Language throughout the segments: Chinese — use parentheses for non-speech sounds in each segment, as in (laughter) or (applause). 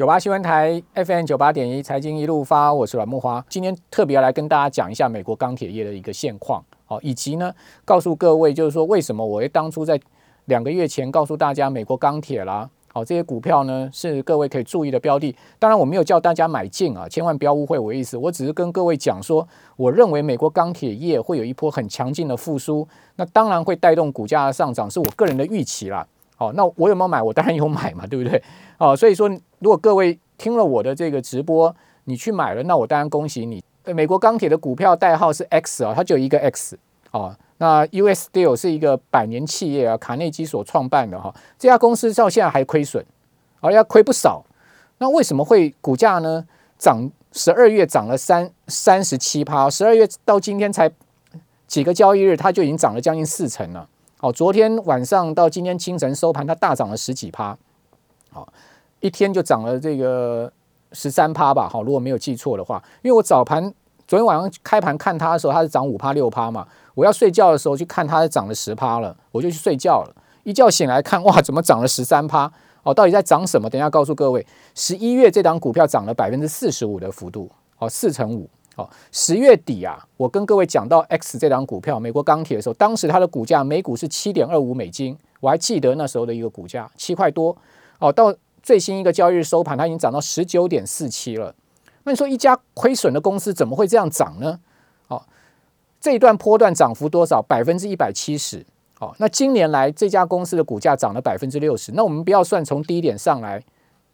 九八新闻台 FM 九八点一财经一路发，我是阮木花。今天特别来跟大家讲一下美国钢铁业的一个现况，好，以及呢告诉各位，就是说为什么我会当初在两个月前告诉大家美国钢铁啦，好这些股票呢是各位可以注意的标的。当然我没有叫大家买进啊，千万不要误会我意思，我只是跟各位讲说，我认为美国钢铁业会有一波很强劲的复苏，那当然会带动股价的上涨，是我个人的预期啦。哦，那我有没有买？我当然有买嘛，对不对？哦，所以说，如果各位听了我的这个直播，你去买了，那我当然恭喜你。美国钢铁的股票代号是 X 啊，它就一个 X 哦。那 US Steel 是一个百年企业啊，卡内基所创办的哈。这家公司到现在还亏损，而要亏不少。那为什么会股价呢？涨十二月涨了三三十七趴，十二月到今天才几个交易日，它就已经涨了将近四成了。哦，昨天晚上到今天清晨收盘，它大涨了十几趴，好，一天就涨了这个十三趴吧，好，如果没有记错的话，因为我早盘昨天晚上开盘看它的时候，它是涨五趴六趴嘛，我要睡觉的时候去看它涨了十趴了，我就去睡觉了，一觉醒来看，哇，怎么涨了十三趴？哦，到底在涨什么？等一下告诉各位，十一月这档股票涨了百分之四十五的幅度，哦，四成五。十月底啊，我跟各位讲到 X 这张股票，美国钢铁的时候，当时它的股价每股是七点二五美金，我还记得那时候的一个股价七块多。哦，到最新一个交易日收盘，它已经涨到十九点四七了。那你说一家亏损的公司怎么会这样涨呢？哦，这一段波段涨幅多少？百分之一百七十。哦，那今年来这家公司的股价涨了百分之六十。那我们不要算从低点上来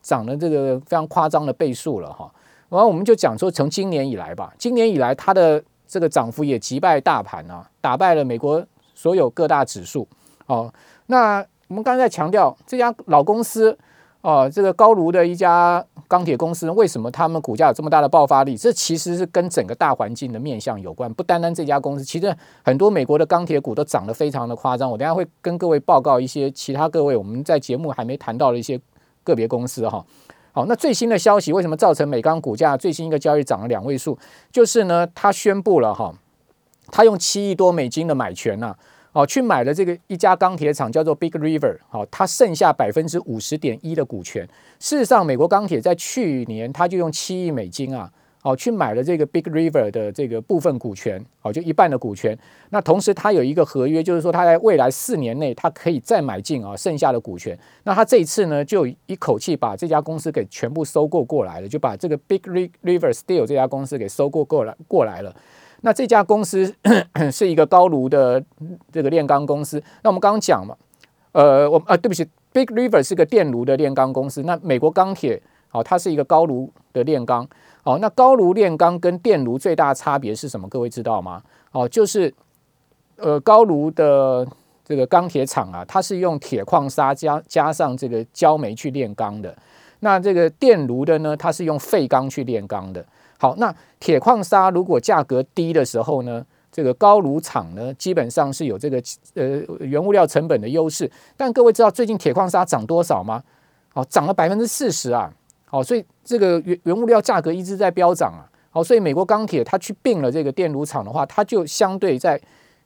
涨的这个非常夸张的倍数了哈。然后我们就讲说，从今年以来吧，今年以来它的这个涨幅也击败大盘啊，打败了美国所有各大指数。哦，那我们刚才在强调这家老公司哦，这个高炉的一家钢铁公司，为什么他们股价有这么大的爆发力？这其实是跟整个大环境的面向有关，不单单这家公司，其实很多美国的钢铁股都涨得非常的夸张。我等下会跟各位报告一些其他各位我们在节目还没谈到的一些个别公司哈。好，那最新的消息为什么造成美钢股价最新一个交易涨了两位数？就是呢，他宣布了哈，他用七亿多美金的买权呐，哦，去买了这个一家钢铁厂叫做 Big River，好，他剩下百分之五十点一的股权。事实上，美国钢铁在去年他就用七亿美金啊。哦，去买了这个 Big River 的这个部分股权，哦，就一半的股权。那同时他有一个合约，就是说他在未来四年内，他可以再买进啊剩下的股权。那他这一次呢，就一口气把这家公司给全部收购过来了，就把这个 Big River Steel 这家公司给收购过来过来了。那这家公司 (coughs) 是一个高炉的这个炼钢公司。那我们刚刚讲嘛，呃，我啊，对不起，Big River 是个电炉的炼钢公司。那美国钢铁，哦，它是一个高炉的炼钢。哦，那高炉炼钢跟电炉最大差别是什么？各位知道吗？哦，就是呃高炉的这个钢铁厂啊，它是用铁矿砂加加上这个焦煤去炼钢的。那这个电炉的呢，它是用废钢去炼钢的。好，那铁矿砂如果价格低的时候呢，这个高炉厂呢，基本上是有这个呃原物料成本的优势。但各位知道最近铁矿砂涨多少吗？哦，涨了百分之四十啊！哦，所以这个原原物料价格一直在飙涨啊。好，所以美国钢铁它去并了这个电炉厂的话，它就相对在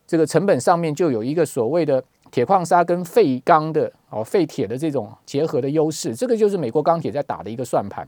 这个成本上面就有一个所谓的铁矿砂跟废钢的哦废铁的这种结合的优势。这个就是美国钢铁在打的一个算盘。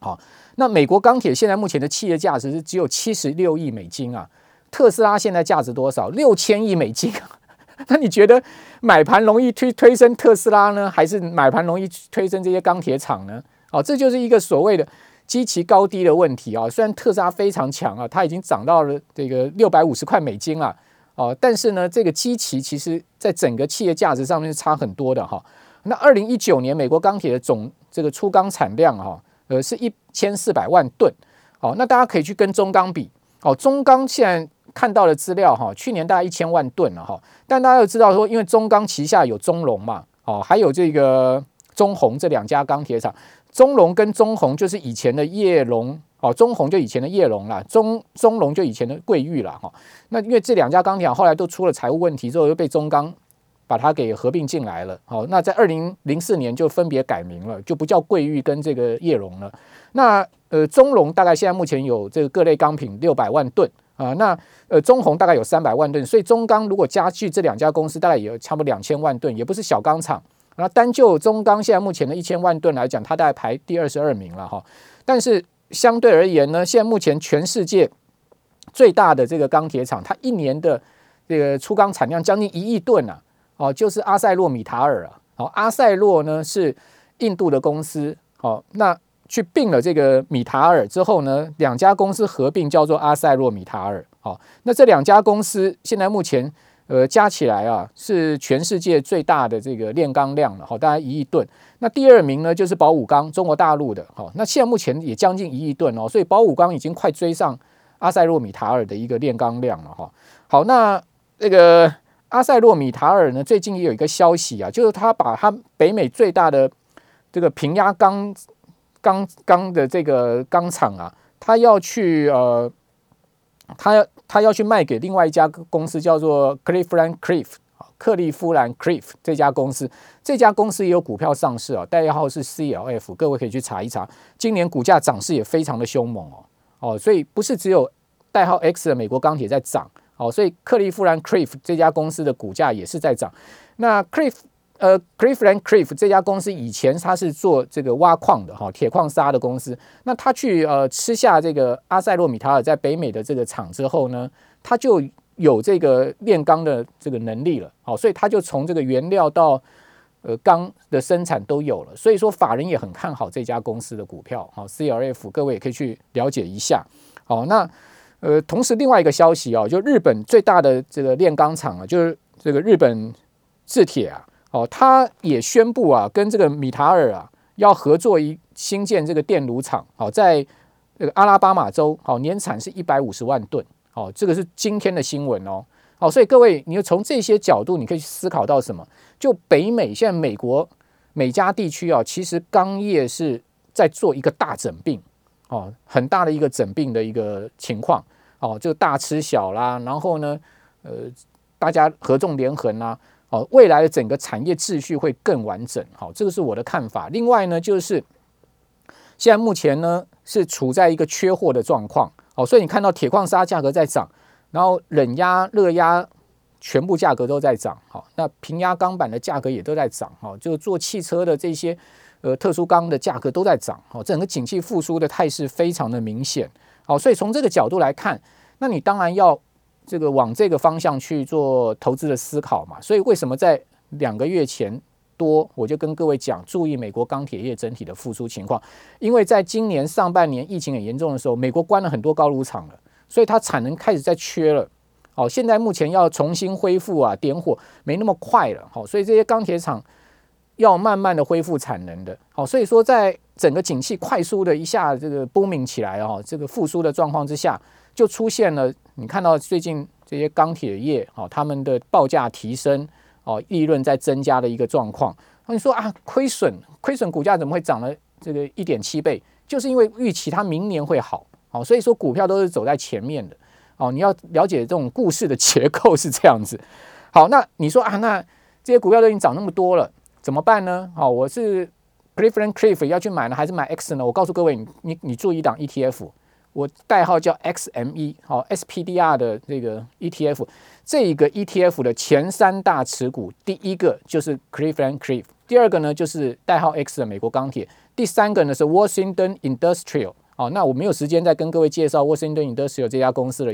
好，那美国钢铁现在目前的企业价值是只有七十六亿美金啊。特斯拉现在价值多少？六千亿美金啊。(laughs) 那你觉得买盘容易推推升特斯拉呢，还是买盘容易推升这些钢铁厂呢？哦，这就是一个所谓的基期高低的问题啊。虽然特斯拉非常强啊，它已经涨到了这个六百五十块美金了哦，但是呢，这个基期其实在整个企业价值上面是差很多的哈。那二零一九年美国钢铁的总这个出钢产量哈，呃，是一千四百万吨。哦，那大家可以去跟中钢比。哦，中钢现在看到的资料哈，去年大概一千万吨了哈。但大家要知道说，因为中钢旗下有中龙嘛，哦，还有这个中红这两家钢铁厂。中龙跟中红就是以前的叶龙哦，中红就以前的叶龙啦，中中龙就以前的桂玉了哈。那因为这两家钢铁后来都出了财务问题之后，又被中钢把它给合并进来了。好，那在二零零四年就分别改名了，就不叫桂玉跟这个叶龙了。那呃，中龙大概现在目前有这个各类钢品六百万吨啊，那呃中红大概有三百万吨，所以中钢如果加剧这两家公司，大概也有差不多两千万吨，也不是小钢厂。那单就中钢现在目前的一千万吨来讲，它大概排第二十二名了哈。但是相对而言呢，现在目前全世界最大的这个钢铁厂，它一年的这个粗钢产量将近一亿吨啊，哦，就是阿塞洛米塔尔啊。好，阿塞洛呢是印度的公司，好，那去并了这个米塔尔之后呢，两家公司合并叫做阿塞洛米塔尔。好，那这两家公司现在目前。呃，加起来啊，是全世界最大的这个炼钢量了，好，大概一亿吨。那第二名呢，就是宝武钢，中国大陆的，好，那现在目前也将近一亿吨哦，所以宝武钢已经快追上阿塞洛米塔尔的一个炼钢量了，哈。好，那这个阿塞洛米塔尔呢，最近也有一个消息啊，就是他把他北美最大的这个平压钢钢钢的这个钢厂啊，他要去呃。他要他要去卖给另外一家公司，叫做 Cleveland Cliff 克利夫兰 Cliff 这家公司，这家公司也有股票上市啊，代号是 CLF，各位可以去查一查，今年股价涨势也非常的凶猛哦哦，所以不是只有代号 X 的美国钢铁在涨哦，所以克利夫兰 Cliff 这家公司的股价也是在涨，那 Cliff。呃，Cleveland Cliff 这家公司以前它是做这个挖矿的哈，铁矿砂的公司。那他去呃吃下这个阿塞洛米塔尔在北美的这个厂之后呢，他就有这个炼钢的这个能力了。好，所以他就从这个原料到呃钢的生产都有了。所以说法人也很看好这家公司的股票。好，CRF 各位也可以去了解一下。好，那呃同时另外一个消息啊，就日本最大的这个炼钢厂啊，就是这个日本制铁啊。哦，他也宣布啊，跟这个米塔尔啊要合作一新建这个电炉厂。好，在这个阿拉巴马州，好年产是一百五十万吨。好，这个是今天的新闻哦。好，所以各位，你就从这些角度，你可以思考到什么？就北美现在美国美加地区啊，其实钢业是在做一个大整并，哦，很大的一个整并的一个情况。哦，就大吃小啦，然后呢，呃，大家合纵连横啊。哦，未来的整个产业秩序会更完整，好，这个是我的看法。另外呢，就是现在目前呢是处在一个缺货的状况，哦，所以你看到铁矿砂价格在涨，然后冷压、热压全部价格都在涨，好，那平压钢板的价格也都在涨，哈，就做汽车的这些呃特殊钢的价格都在涨，好，整个景气复苏的态势非常的明显，好，所以从这个角度来看，那你当然要。这个往这个方向去做投资的思考嘛，所以为什么在两个月前多，我就跟各位讲，注意美国钢铁业整体的复苏情况，因为在今年上半年疫情很严重的时候，美国关了很多高炉厂了，所以它产能开始在缺了。好，现在目前要重新恢复啊，点火没那么快了。好，所以这些钢铁厂要慢慢的恢复产能的。好，所以说在整个景气快速的一下这个 booming 起来哦，这个复苏的状况之下。就出现了，你看到最近这些钢铁业哦，他们的报价提升哦，利润在增加的一个状况。那你说啊，亏损亏损，股价怎么会涨了这个一点七倍？就是因为预期它明年会好，哦，所以说股票都是走在前面的哦。你要了解这种故事的结构是这样子。好，那你说啊，那这些股票都已经涨那么多了，怎么办呢？好，我是 Cleveland Cliff 要去买呢，还是买 X 呢？我告诉各位，你你你做一档 ETF。我代号叫 XME，好，SPDR 的这个 ETF，这一个 ETF 的前三大持股，第一个就是 Cleveland Cliff，第二个呢就是代号 X 的美国钢铁，第三个呢是 Washington Industrial，好，那我没有时间再跟各位介绍 Washington Industrial 这家公司了。